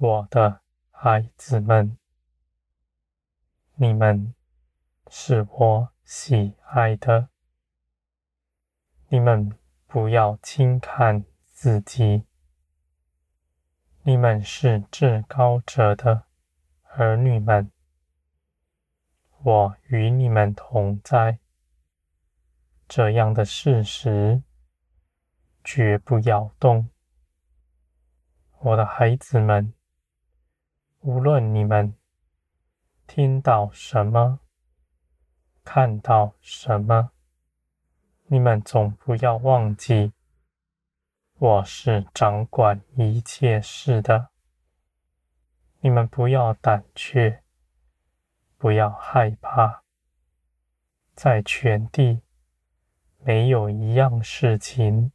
我的孩子们，你们是我喜爱的。你们不要轻看自己，你们是至高者的儿女们。我与你们同在，这样的事实绝不摇动，我的孩子们。无论你们听到什么，看到什么，你们总不要忘记，我是掌管一切事的。你们不要胆怯，不要害怕，在全地没有一样事情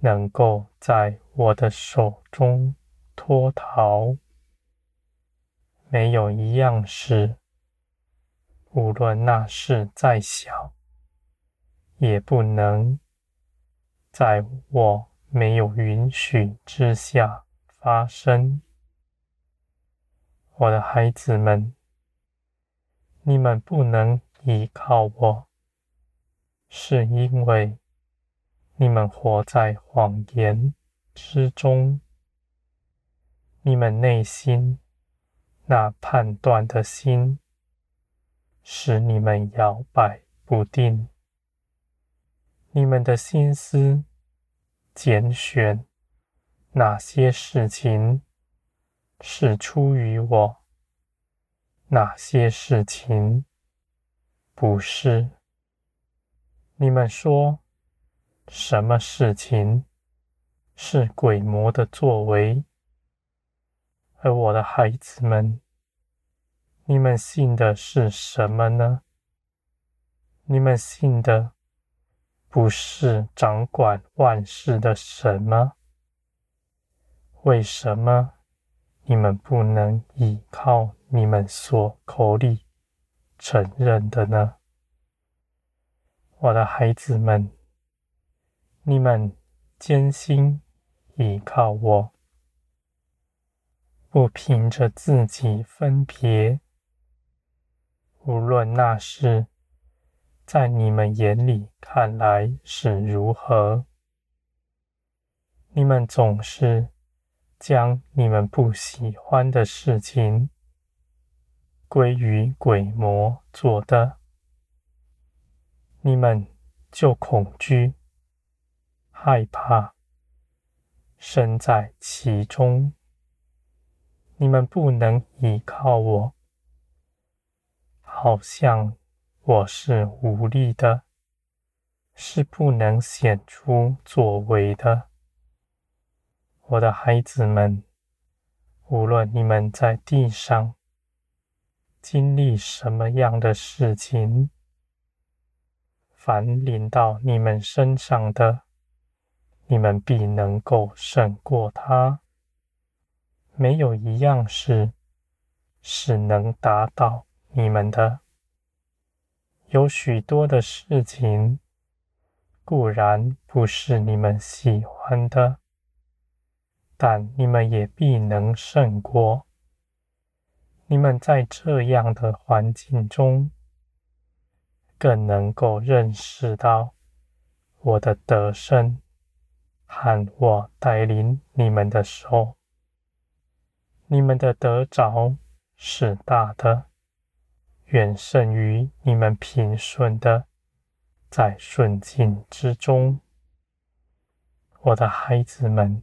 能够在我的手中脱逃。没有一样事，无论那事再小，也不能在我没有允许之下发生。我的孩子们，你们不能依靠我，是因为你们活在谎言之中，你们内心。那判断的心，使你们摇摆不定。你们的心思拣选哪些事情是出于我，哪些事情不是。你们说什么事情是鬼魔的作为？而我的孩子们，你们信的是什么呢？你们信的不是掌管万事的神吗？为什么你们不能依靠你们所口里承认的呢？我的孩子们，你们坚心依靠我。不凭着自己分别，无论那事在你们眼里看来是如何，你们总是将你们不喜欢的事情归于鬼魔做的，你们就恐惧、害怕，身在其中。你们不能依靠我，好像我是无力的，是不能显出作为的。我的孩子们，无论你们在地上经历什么样的事情，凡临到你们身上的，你们必能够胜过它。没有一样事是能打倒你们的。有许多的事情固然不是你们喜欢的，但你们也必能胜过。你们在这样的环境中，更能够认识到我的得胜和我带领你们的手。你们的得着是大的，远胜于你们平顺的在顺境之中。我的孩子们，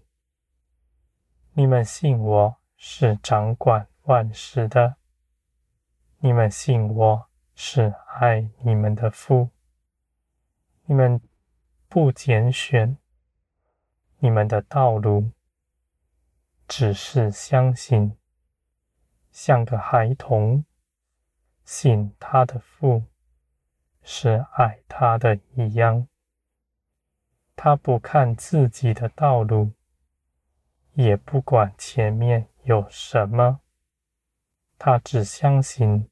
你们信我是掌管万事的，你们信我是爱你们的父，你们不拣选你们的道路。只是相信，像个孩童信他的父是爱他的一样。他不看自己的道路，也不管前面有什么，他只相信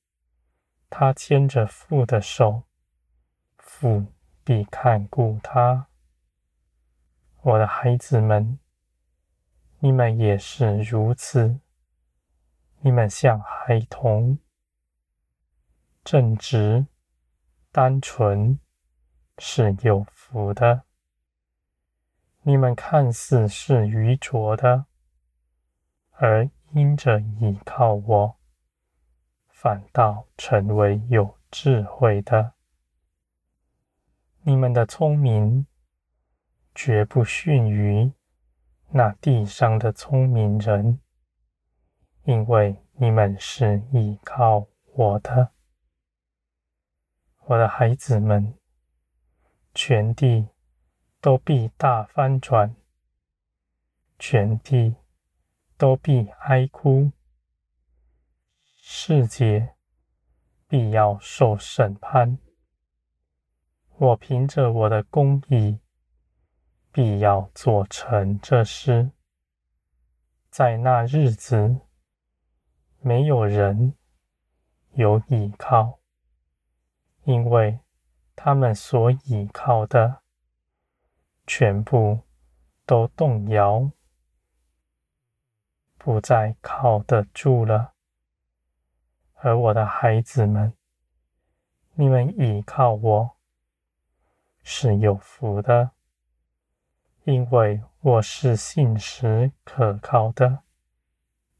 他牵着父的手，父必看顾他。我的孩子们。你们也是如此。你们像孩童，正直、单纯，是有福的。你们看似是愚拙的，而因着倚靠我，反倒成为有智慧的。你们的聪明，绝不逊于那地上的聪明人，因为你们是倚靠我的，我的孩子们，全地都必大翻转，全地都必哀哭，世界必要受审判。我凭着我的公义，必要做成这事。在那日子，没有人有倚靠，因为他们所倚靠的，全部都动摇，不再靠得住了。而我的孩子们，你们倚靠我，是有福的，因为我是信实可靠的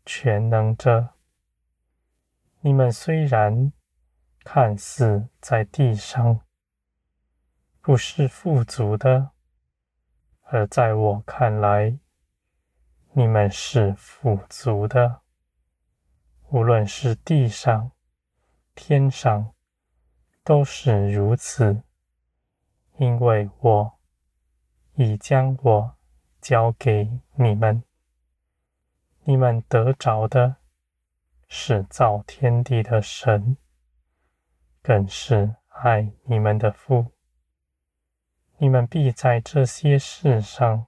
全能者。你们虽然看似在地上不是富足的，而在我看来，你们是富足的。无论是地上、天上，都是如此。因为我已将我交给你们，你们得着的是造天地的神，更是爱你们的父。你们必在这些事上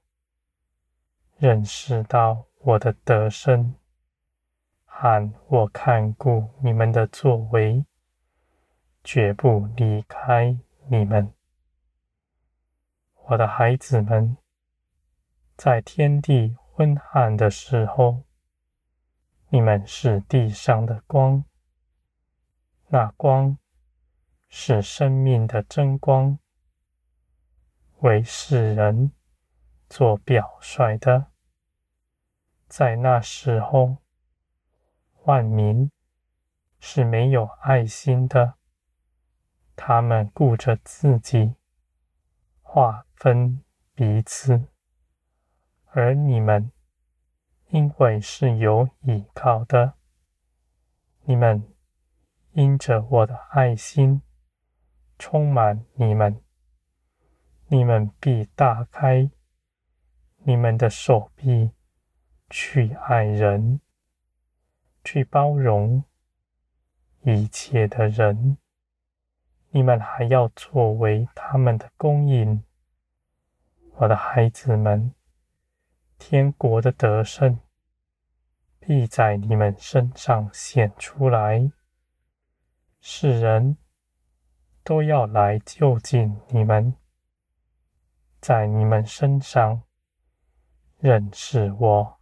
认识到我的得胜，和我看顾你们的作为，绝不离开你们。我的孩子们，在天地昏暗的时候，你们是地上的光。那光是生命的真光，为世人做表率的。在那时候，万民是没有爱心的，他们顾着自己。划分彼此，而你们因为是有倚靠的，你们因着我的爱心充满你们，你们必打开。你们的手臂去爱人，去包容一切的人。你们还要作为他们的供应，我的孩子们，天国的得胜必在你们身上显出来，世人都要来就近你们，在你们身上认识我。